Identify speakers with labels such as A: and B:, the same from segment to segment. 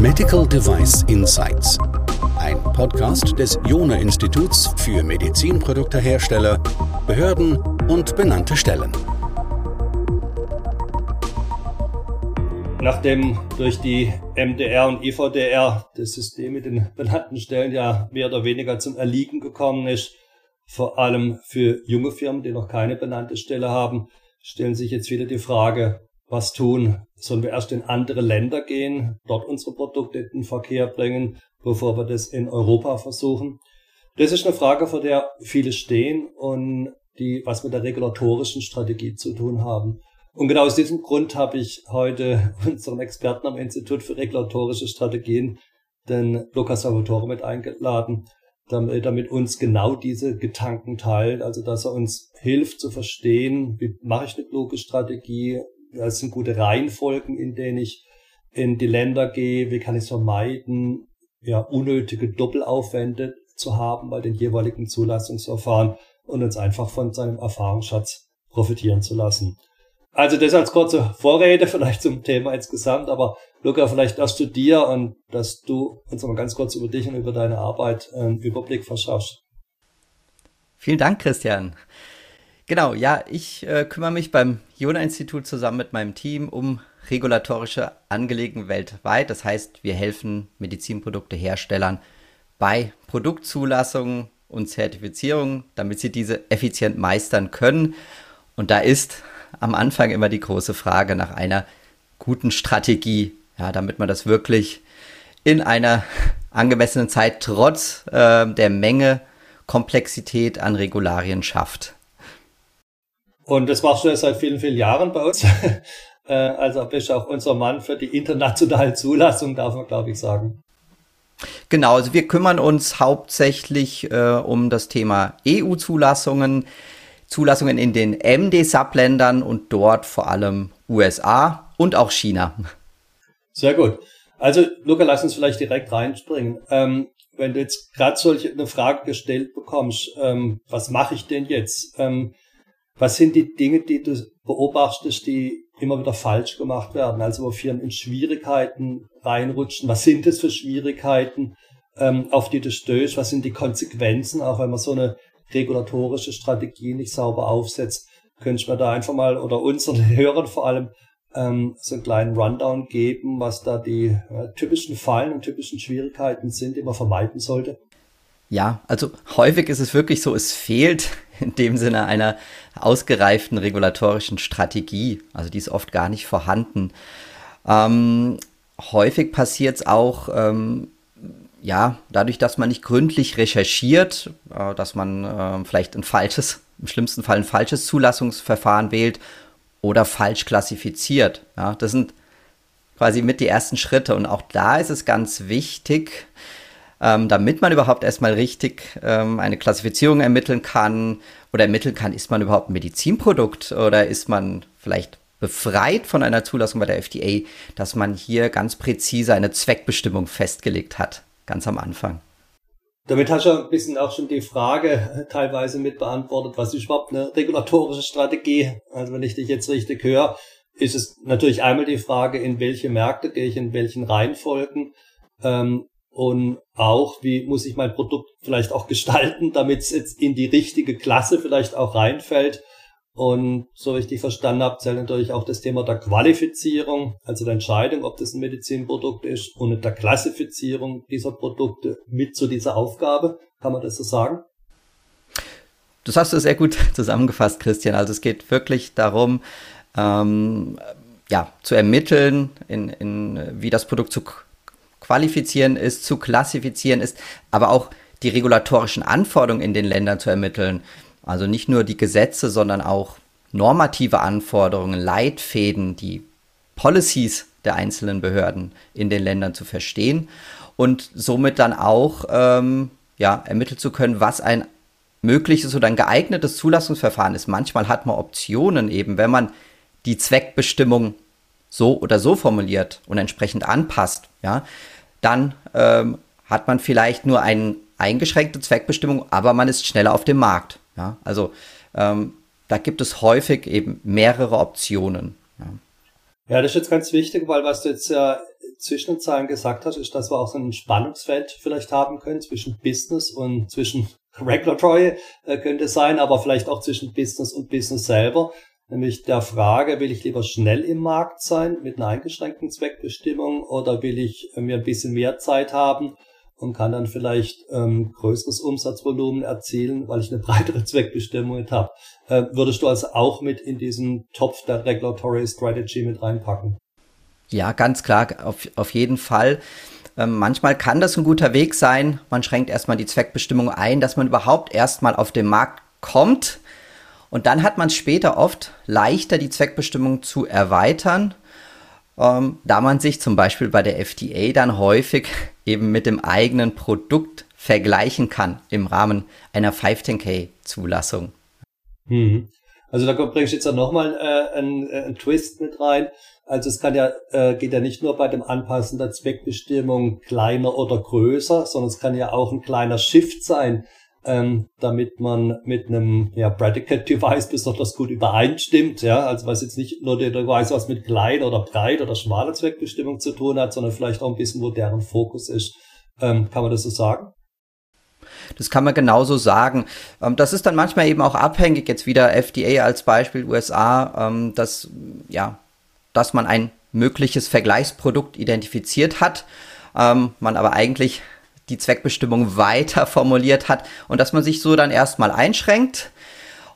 A: Medical Device Insights. Ein Podcast des Jona Instituts für Medizinproduktehersteller, Behörden und benannte Stellen.
B: Nachdem durch die MDR und IVDR das System mit den benannten Stellen ja mehr oder weniger zum Erliegen gekommen ist, vor allem für junge Firmen, die noch keine benannte Stelle haben, stellen sich jetzt wieder die Frage, was tun? Sollen wir erst in andere Länder gehen, dort unsere Produkte in den Verkehr bringen, bevor wir das in Europa versuchen? Das ist eine Frage, vor der viele stehen und die was mit der regulatorischen Strategie zu tun haben. Und genau aus diesem Grund habe ich heute unseren Experten am Institut für regulatorische Strategien, den Lukas Salvatore, mit eingeladen, damit er mit uns genau diese Gedanken teilt, also dass er uns hilft zu verstehen, wie mache ich eine kluge Strategie, was sind gute Reihenfolgen, in denen ich in die Länder gehe, wie kann ich es vermeiden, ja, unnötige Doppelaufwände zu haben bei den jeweiligen Zulassungsverfahren und uns einfach von seinem Erfahrungsschatz profitieren zu lassen. Also das als kurze Vorrede vielleicht zum Thema insgesamt, aber Luca, vielleicht erst zu dir und dass du uns mal ganz kurz über dich und über deine Arbeit einen Überblick verschaffst.
C: Vielen Dank, Christian. Genau, ja, ich äh, kümmere mich beim Jona-Institut zusammen mit meinem Team um regulatorische Angelegenheiten weltweit. Das heißt, wir helfen Medizinprodukteherstellern bei Produktzulassungen und Zertifizierungen, damit sie diese effizient meistern können. Und da ist am Anfang immer die große Frage nach einer guten Strategie, ja, damit man das wirklich in einer angemessenen Zeit trotz äh, der Menge Komplexität an Regularien schafft.
B: Und das machst du ja seit vielen, vielen Jahren bei uns. Äh, also bist du auch unser Mann für die internationale Zulassung, darf man, glaube ich, sagen.
C: Genau, also wir kümmern uns hauptsächlich äh, um das Thema EU-Zulassungen. Zulassungen in den MD-Subländern und dort vor allem USA und auch China.
B: Sehr gut. Also, Luca, lass uns vielleicht direkt reinspringen. Ähm, wenn du jetzt gerade solche eine Frage gestellt bekommst, ähm, was mache ich denn jetzt? Ähm, was sind die Dinge, die du beobachtest, die immer wieder falsch gemacht werden? Also wo Firmen in Schwierigkeiten reinrutschen. Was sind das für Schwierigkeiten, ähm, auf die du stößt? Was sind die Konsequenzen, auch wenn man so eine regulatorische Strategie nicht sauber aufsetzt, könnte ich mir da einfach mal oder unseren Hörern vor allem ähm, so einen kleinen Rundown geben, was da die äh, typischen Fallen und typischen Schwierigkeiten sind, die man vermeiden sollte?
C: Ja, also häufig ist es wirklich so, es fehlt in dem Sinne einer ausgereiften regulatorischen Strategie. Also die ist oft gar nicht vorhanden. Ähm, häufig passiert es auch, ähm, ja, dadurch, dass man nicht gründlich recherchiert, äh, dass man äh, vielleicht ein falsches, im schlimmsten Fall ein falsches Zulassungsverfahren wählt oder falsch klassifiziert. Ja, das sind quasi mit die ersten Schritte. Und auch da ist es ganz wichtig, ähm, damit man überhaupt erstmal richtig ähm, eine Klassifizierung ermitteln kann oder ermitteln kann, ist man überhaupt ein Medizinprodukt oder ist man vielleicht befreit von einer Zulassung bei der FDA, dass man hier ganz präzise eine Zweckbestimmung festgelegt hat ganz am Anfang.
B: Damit hast du ein bisschen auch schon die Frage teilweise mit beantwortet, was ist überhaupt eine regulatorische Strategie? Also wenn ich dich jetzt richtig höre, ist es natürlich einmal die Frage, in welche Märkte gehe ich, in welchen Reihenfolgen ähm, und auch, wie muss ich mein Produkt vielleicht auch gestalten, damit es jetzt in die richtige Klasse vielleicht auch reinfällt und so richtig verstanden habe, zählt natürlich auch das Thema der Qualifizierung, also der Entscheidung, ob das ein Medizinprodukt ist und der Klassifizierung dieser Produkte mit zu dieser Aufgabe. Kann man das so sagen?
C: Das hast du sehr gut zusammengefasst, Christian. Also es geht wirklich darum, ähm, ja, zu ermitteln, in, in, wie das Produkt zu qualifizieren ist, zu klassifizieren ist, aber auch die regulatorischen Anforderungen in den Ländern zu ermitteln. Also nicht nur die Gesetze, sondern auch normative Anforderungen, Leitfäden, die Policies der einzelnen Behörden in den Ländern zu verstehen und somit dann auch ähm, ja, ermitteln zu können, was ein mögliches oder ein geeignetes Zulassungsverfahren ist. Manchmal hat man Optionen eben, wenn man die Zweckbestimmung so oder so formuliert und entsprechend anpasst, ja, dann ähm, hat man vielleicht nur eine eingeschränkte Zweckbestimmung, aber man ist schneller auf dem Markt. Ja, also ähm, da gibt es häufig eben mehrere Optionen.
B: Ja. ja, das ist jetzt ganz wichtig, weil was du jetzt ja zwischen den Zahlen gesagt hast, ist, dass wir auch so ein Spannungsfeld vielleicht haben können zwischen Business und zwischen Regulatory äh, könnte sein, aber vielleicht auch zwischen Business und Business selber. Nämlich der Frage, will ich lieber schnell im Markt sein mit einer eingeschränkten Zweckbestimmung oder will ich äh, mir ein bisschen mehr Zeit haben und kann dann vielleicht ähm, größeres Umsatzvolumen erzielen, weil ich eine breitere Zweckbestimmung habe. Äh, würdest du also auch mit in diesen Topf der Regulatory Strategy mit reinpacken?
C: Ja, ganz klar, auf, auf jeden Fall. Ähm, manchmal kann das ein guter Weg sein. Man schränkt erstmal die Zweckbestimmung ein, dass man überhaupt erstmal auf den Markt kommt. Und dann hat man später oft leichter, die Zweckbestimmung zu erweitern, ähm, da man sich zum Beispiel bei der FDA dann häufig eben mit dem eigenen Produkt vergleichen kann im Rahmen einer 510K-Zulassung.
B: Mhm. Also da bringst du jetzt auch nochmal äh, einen, äh, einen Twist mit rein. Also es kann ja, äh, geht ja nicht nur bei dem Anpassen der Zweckbestimmung kleiner oder größer, sondern es kann ja auch ein kleiner Shift sein, ähm, damit man mit einem ja, Predicate Device besonders gut übereinstimmt. Ja, also was jetzt nicht nur der Device was mit klein oder breit oder schmaler Zweckbestimmung zu tun hat, sondern vielleicht auch ein bisschen, wo deren Fokus ist. Ähm, kann man das so sagen?
C: Das kann man genauso sagen. Ähm, das ist dann manchmal eben auch abhängig, jetzt wieder FDA als Beispiel USA, ähm, dass ja dass man ein mögliches Vergleichsprodukt identifiziert hat, ähm, man aber eigentlich die Zweckbestimmung weiter formuliert hat und dass man sich so dann erstmal einschränkt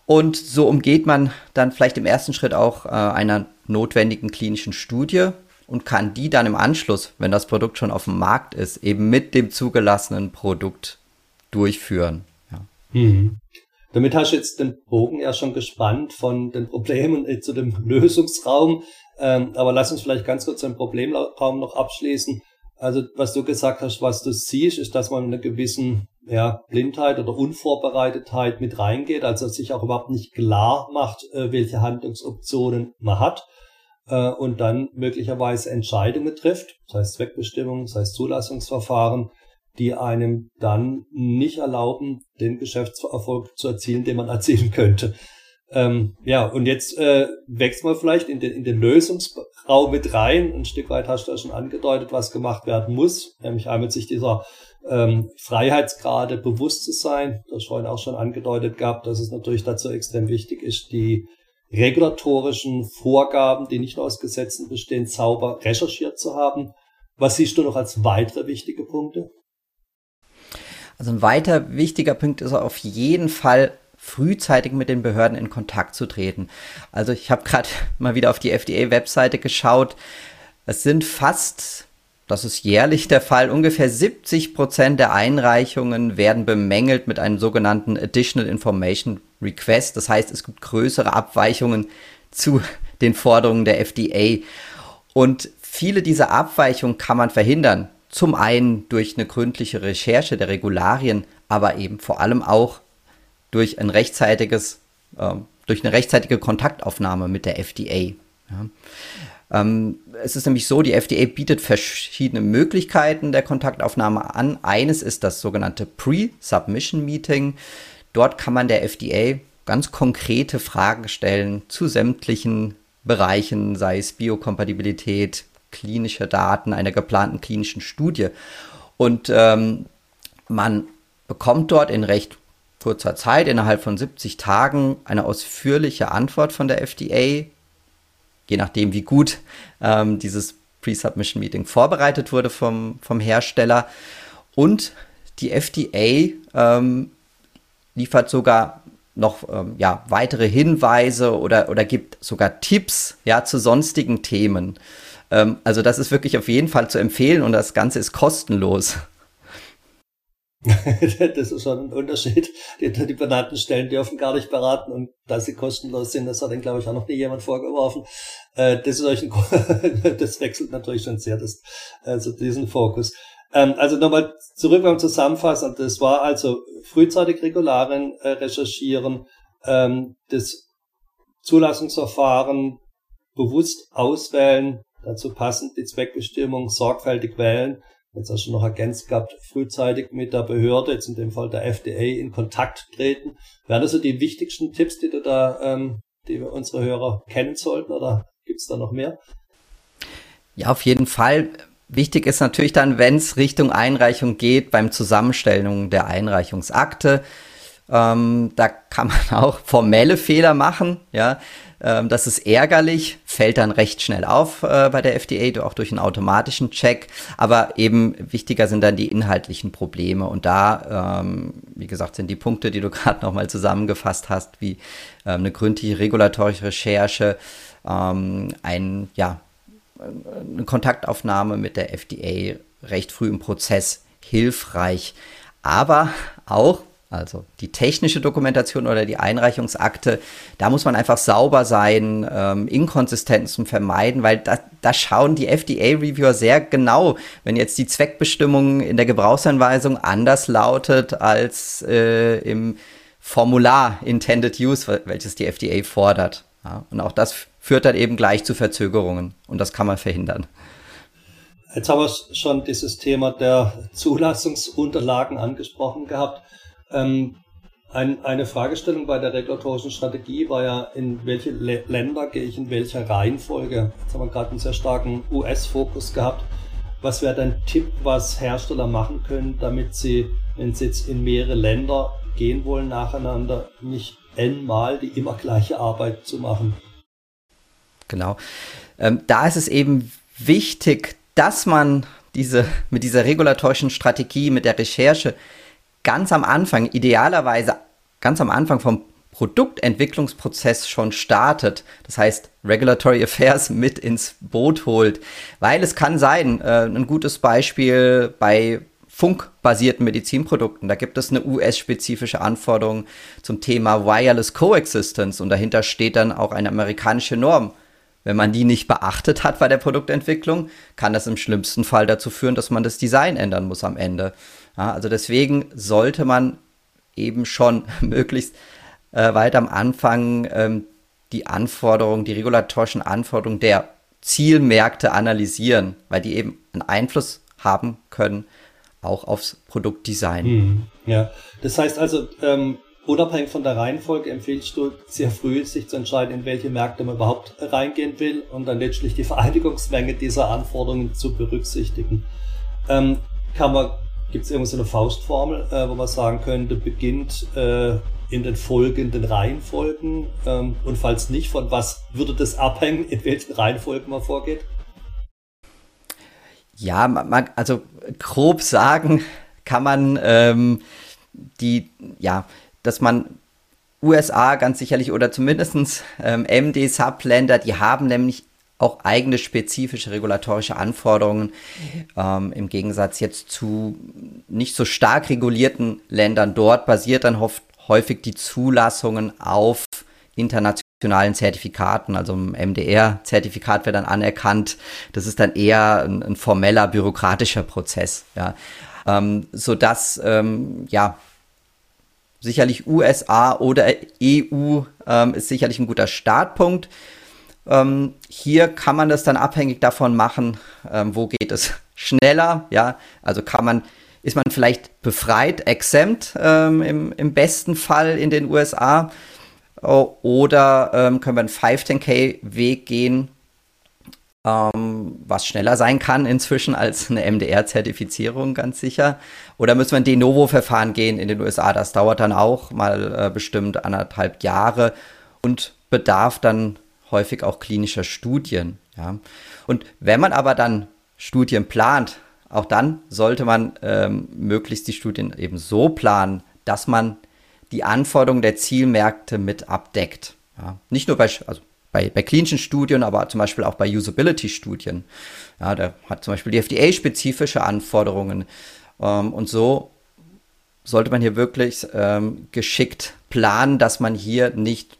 C: und so umgeht man dann vielleicht im ersten Schritt auch äh, einer notwendigen klinischen Studie und kann die dann im Anschluss, wenn das Produkt schon auf dem Markt ist, eben mit dem zugelassenen Produkt durchführen. Ja.
B: Mhm. Damit hast du jetzt den Bogen ja schon gespannt von den Problemen äh, zu dem Lösungsraum. Ähm, aber lass uns vielleicht ganz kurz den Problemraum noch abschließen. Also was du gesagt hast, was du siehst, ist, dass man mit einer gewissen ja, Blindheit oder Unvorbereitetheit mit reingeht, also sich auch überhaupt nicht klar macht, äh, welche Handlungsoptionen man hat äh, und dann möglicherweise Entscheidungen trifft, sei es Zweckbestimmung, sei es Zulassungsverfahren, die einem dann nicht erlauben, den Geschäftserfolg zu erzielen, den man erzielen könnte. Ähm, ja, und jetzt äh, wächst man vielleicht in den, in den Lösungsraum mit rein. Ein Stück weit hast du ja schon angedeutet, was gemacht werden muss, nämlich einmal sich dieser ähm, Freiheitsgrade bewusst zu sein. Das vorhin auch schon angedeutet gehabt, dass es natürlich dazu extrem wichtig ist, die regulatorischen Vorgaben, die nicht nur aus Gesetzen bestehen, sauber recherchiert zu haben. Was siehst du noch als weitere wichtige Punkte?
C: Also ein weiter wichtiger Punkt ist auf jeden Fall frühzeitig mit den Behörden in Kontakt zu treten. Also ich habe gerade mal wieder auf die FDA-Webseite geschaut. Es sind fast, das ist jährlich der Fall, ungefähr 70 Prozent der Einreichungen werden bemängelt mit einem sogenannten Additional Information Request. Das heißt, es gibt größere Abweichungen zu den Forderungen der FDA. Und viele dieser Abweichungen kann man verhindern. Zum einen durch eine gründliche Recherche der Regularien, aber eben vor allem auch durch ein rechtzeitiges, äh, durch eine rechtzeitige Kontaktaufnahme mit der FDA. Ja. Ähm, es ist nämlich so, die FDA bietet verschiedene Möglichkeiten der Kontaktaufnahme an. Eines ist das sogenannte Pre-Submission Meeting. Dort kann man der FDA ganz konkrete Fragen stellen zu sämtlichen Bereichen, sei es Biokompatibilität, klinische Daten einer geplanten klinischen Studie. Und ähm, man bekommt dort in recht kurzer Zeit, innerhalb von 70 Tagen, eine ausführliche Antwort von der FDA, je nachdem, wie gut ähm, dieses Pre-Submission Meeting vorbereitet wurde vom, vom Hersteller. Und die FDA ähm, liefert sogar noch ähm, ja, weitere Hinweise oder, oder gibt sogar Tipps ja, zu sonstigen Themen. Ähm, also das ist wirklich auf jeden Fall zu empfehlen und das Ganze ist kostenlos.
B: das ist schon ein Unterschied. Die, die benannten Stellen dürfen gar nicht beraten und da sie kostenlos sind, das hat dann, glaube ich, auch noch nie jemand vorgeworfen. Äh, das, ist euch ein, das wechselt natürlich schon sehr, das, also diesen Fokus. Ähm, also nochmal zurück beim Zusammenfassen. Das war also frühzeitig Regularien äh, recherchieren, ähm, das Zulassungsverfahren bewusst auswählen, dazu passend die Zweckbestimmung sorgfältig wählen jetzt hast du noch ergänzt gehabt, frühzeitig mit der Behörde, jetzt in dem Fall der FDA, in Kontakt treten. Wären das so die wichtigsten Tipps, die du da, ähm, die wir unsere Hörer kennen sollten oder gibt es da noch mehr?
C: Ja, auf jeden Fall. Wichtig ist natürlich dann, wenn es Richtung Einreichung geht, beim Zusammenstellung der Einreichungsakte. Ähm, da kann man auch formelle Fehler machen, ja. Ähm, das ist ärgerlich, fällt dann recht schnell auf äh, bei der FDA, auch durch einen automatischen Check. Aber eben wichtiger sind dann die inhaltlichen Probleme. Und da, ähm, wie gesagt, sind die Punkte, die du gerade nochmal zusammengefasst hast, wie ähm, eine gründliche regulatorische Recherche, ähm, ein, ja, eine Kontaktaufnahme mit der FDA recht früh im Prozess hilfreich. Aber auch also die technische Dokumentation oder die Einreichungsakte, da muss man einfach sauber sein, ähm, Inkonsistenzen vermeiden, weil da, da schauen die FDA-Reviewer sehr genau, wenn jetzt die Zweckbestimmung in der Gebrauchsanweisung anders lautet als äh, im Formular Intended Use, welches die FDA fordert. Ja, und auch das führt dann eben gleich zu Verzögerungen und das kann man verhindern.
B: Jetzt haben wir schon dieses Thema der Zulassungsunterlagen angesprochen gehabt. Ähm, ein, eine Fragestellung bei der regulatorischen Strategie war ja, in welche Le Länder gehe ich in welcher Reihenfolge? Jetzt haben wir gerade einen sehr starken US-Fokus gehabt. Was wäre dein Tipp, was Hersteller machen können, damit sie, wenn sie jetzt in mehrere Länder gehen wollen nacheinander, nicht n-mal die immer gleiche Arbeit zu machen?
C: Genau. Ähm, da ist es eben wichtig, dass man diese, mit dieser regulatorischen Strategie, mit der Recherche ganz am Anfang, idealerweise ganz am Anfang vom Produktentwicklungsprozess schon startet, das heißt Regulatory Affairs mit ins Boot holt, weil es kann sein, äh, ein gutes Beispiel bei funkbasierten Medizinprodukten, da gibt es eine US-spezifische Anforderung zum Thema Wireless Coexistence und dahinter steht dann auch eine amerikanische Norm. Wenn man die nicht beachtet hat bei der Produktentwicklung, kann das im schlimmsten Fall dazu führen, dass man das Design ändern muss am Ende. Ja, also deswegen sollte man eben schon möglichst äh, weit am Anfang ähm, die Anforderungen, die regulatorischen Anforderungen der Zielmärkte analysieren, weil die eben einen Einfluss haben können, auch aufs Produktdesign.
B: Mhm, ja, das heißt also, ähm, unabhängig von der Reihenfolge empfiehlst du sehr früh, sich zu entscheiden, in welche Märkte man überhaupt reingehen will und dann letztlich die Vereinigungsmenge dieser Anforderungen zu berücksichtigen. Ähm, kann man Gibt es irgendwo so Faustformel, äh, wo man sagen könnte, beginnt äh, in den folgenden Reihenfolgen? Ähm, und falls nicht, von was würde das abhängen, in welchen Reihenfolgen man vorgeht?
C: Ja, man, also grob sagen kann man ähm, die, ja, dass man USA ganz sicherlich oder zumindest ähm, MD-Subländer, die haben nämlich auch eigene spezifische regulatorische Anforderungen ähm, im Gegensatz jetzt zu nicht so stark regulierten Ländern. Dort basiert dann häufig die Zulassungen auf internationalen Zertifikaten, also ein MDR-Zertifikat wird dann anerkannt. Das ist dann eher ein, ein formeller bürokratischer Prozess, ja, ähm, so dass ähm, ja sicherlich USA oder EU ähm, ist sicherlich ein guter Startpunkt. Ähm, hier kann man das dann abhängig davon machen, ähm, wo geht es schneller. Ja, also kann man, ist man vielleicht befreit, exempt ähm, im, im besten Fall in den USA. Oder ähm, können wir einen 510k-Weg gehen, ähm, was schneller sein kann inzwischen als eine MDR-Zertifizierung, ganz sicher. Oder müssen wir ein De Novo-Verfahren gehen in den USA? Das dauert dann auch mal äh, bestimmt anderthalb Jahre und bedarf dann häufig auch klinischer Studien. Ja. Und wenn man aber dann Studien plant, auch dann sollte man ähm, möglichst die Studien eben so planen, dass man die Anforderungen der Zielmärkte mit abdeckt. Ja. Nicht nur bei, also bei, bei klinischen Studien, aber zum Beispiel auch bei Usability-Studien. Ja, da hat zum Beispiel die FDA spezifische Anforderungen. Ähm, und so sollte man hier wirklich ähm, geschickt planen, dass man hier nicht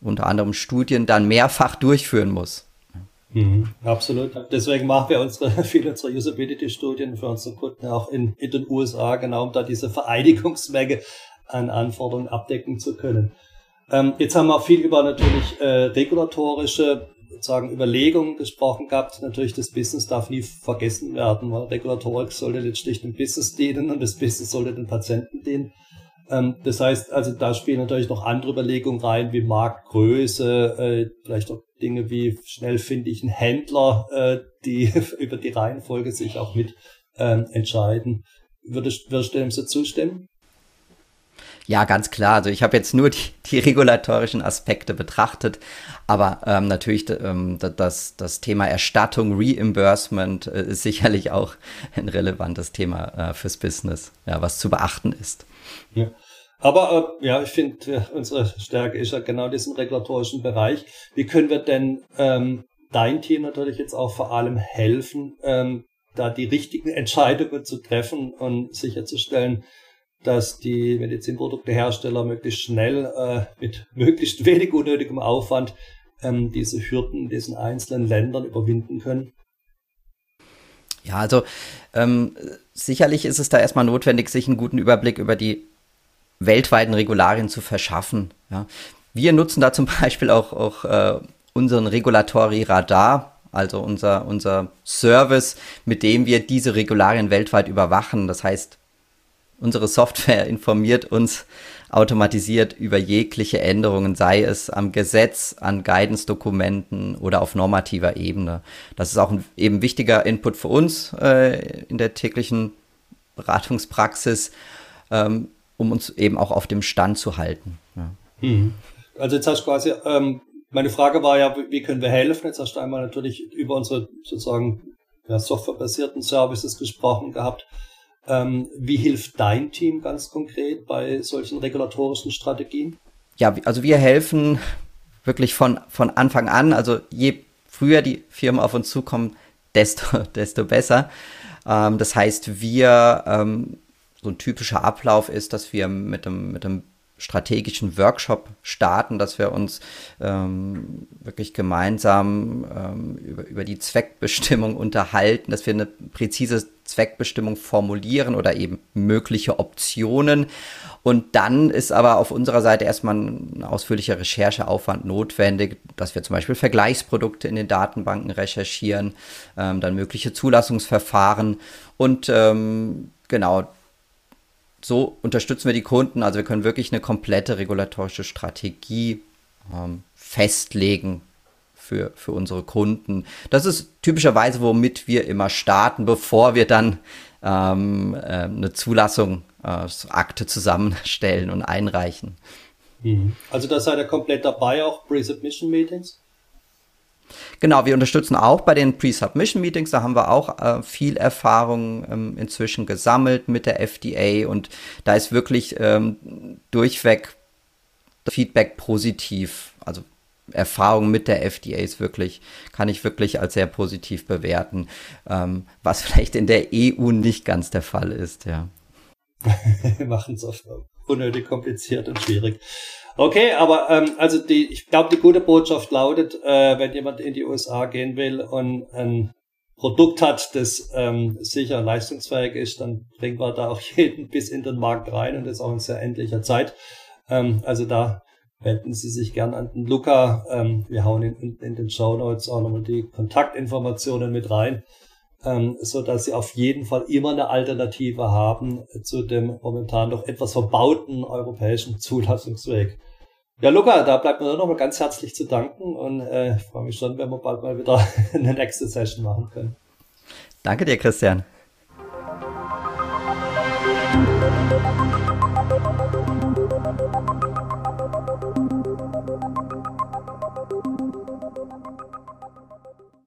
C: unter anderem Studien dann mehrfach durchführen muss.
B: Mhm, absolut. Deswegen machen wir unsere, viele unserer Usability-Studien für unsere Kunden auch in, in den USA, genau um da diese Vereinigungsmenge an Anforderungen abdecken zu können. Ähm, jetzt haben wir viel über natürlich äh, regulatorische sozusagen Überlegungen gesprochen gehabt. Natürlich, das Business darf nie vergessen werden, weil Regulatorik sollte letztlich dem Business dienen und das Business sollte den Patienten dienen. Ähm, das heißt, also da spielen natürlich noch andere Überlegungen rein, wie Marktgröße, äh, vielleicht auch Dinge wie schnell finde ich einen Händler, äh, die über die Reihenfolge sich auch mit ähm, entscheiden. Würdest, würdest du dem so zustimmen?
C: Ja, ganz klar. Also ich habe jetzt nur die, die regulatorischen Aspekte betrachtet, aber ähm, natürlich ähm, das, das Thema Erstattung, Reimbursement äh, ist sicherlich auch ein relevantes Thema äh, fürs Business, ja, was zu beachten ist.
B: Ja. Aber äh, ja, ich finde, äh, unsere Stärke ist ja genau diesen regulatorischen Bereich. Wie können wir denn ähm, dein Team natürlich jetzt auch vor allem helfen, ähm, da die richtigen Entscheidungen zu treffen und sicherzustellen, dass die Medizinproduktehersteller möglichst schnell äh, mit möglichst wenig unnötigem Aufwand ähm, diese Hürden in diesen einzelnen Ländern überwinden können?
C: Ja, also ähm, sicherlich ist es da erstmal notwendig, sich einen guten Überblick über die weltweiten Regularien zu verschaffen. Ja. Wir nutzen da zum Beispiel auch, auch äh, unseren Regulatory Radar, also unser, unser Service, mit dem wir diese Regularien weltweit überwachen. Das heißt, unsere Software informiert uns automatisiert über jegliche Änderungen, sei es am Gesetz, an Guidance-Dokumenten oder auf normativer Ebene. Das ist auch ein eben wichtiger Input für uns äh, in der täglichen Beratungspraxis, ähm, um uns eben auch auf dem Stand zu halten. Ja.
B: Mhm. Also jetzt hast du quasi, ähm, meine Frage war ja, wie können wir helfen? Jetzt hast du einmal natürlich über unsere sozusagen ja, softwarebasierten Services gesprochen gehabt. Ähm, wie hilft dein Team ganz konkret bei solchen regulatorischen Strategien?
C: Ja, also wir helfen wirklich von, von Anfang an. Also je früher die Firmen auf uns zukommen, desto, desto besser. Ähm, das heißt, wir ähm, so ein typischer Ablauf ist, dass wir mit einem, mit einem strategischen Workshop starten, dass wir uns ähm, wirklich gemeinsam ähm, über, über die Zweckbestimmung unterhalten, dass wir eine präzise Zweckbestimmung formulieren oder eben mögliche Optionen. Und dann ist aber auf unserer Seite erstmal ein ausführlicher Rechercheaufwand notwendig, dass wir zum Beispiel Vergleichsprodukte in den Datenbanken recherchieren, ähm, dann mögliche Zulassungsverfahren und ähm, genau so unterstützen wir die Kunden. Also wir können wirklich eine komplette regulatorische Strategie ähm, festlegen für, für unsere Kunden. Das ist typischerweise, womit wir immer starten, bevor wir dann ähm, äh, eine Zulassungsakte zusammenstellen und einreichen.
B: Mhm. Also da seid ihr komplett dabei, auch Pre-Submission-Meetings?
C: Genau, wir unterstützen auch bei den Pre-Submission-Meetings. Da haben wir auch äh, viel Erfahrung ähm, inzwischen gesammelt mit der FDA und da ist wirklich ähm, durchweg Feedback positiv. Also Erfahrung mit der FDA ist wirklich, kann ich wirklich als sehr positiv bewerten, ähm, was vielleicht in der EU nicht ganz der Fall ist, ja.
B: Machen es oft unnötig kompliziert und schwierig. Okay, aber ähm, also die, ich glaube, die gute Botschaft lautet, äh, wenn jemand in die USA gehen will und ein Produkt hat, das ähm, sicher leistungsfähig ist, dann bringen wir da auch jeden bis in den Markt rein und das auch in sehr endlicher Zeit. Ähm, also da wenden Sie sich gern an den Luca. Ähm, wir hauen in, in den Show Notes auch nochmal die Kontaktinformationen mit rein, ähm, so dass Sie auf jeden Fall immer eine Alternative haben zu dem momentan noch etwas verbauten europäischen Zulassungsweg. Ja, Luca, da bleibt mir nur noch mal ganz herzlich zu danken und äh, ich freue mich schon, wenn wir bald mal wieder eine nächste Session machen können.
C: Danke dir, Christian.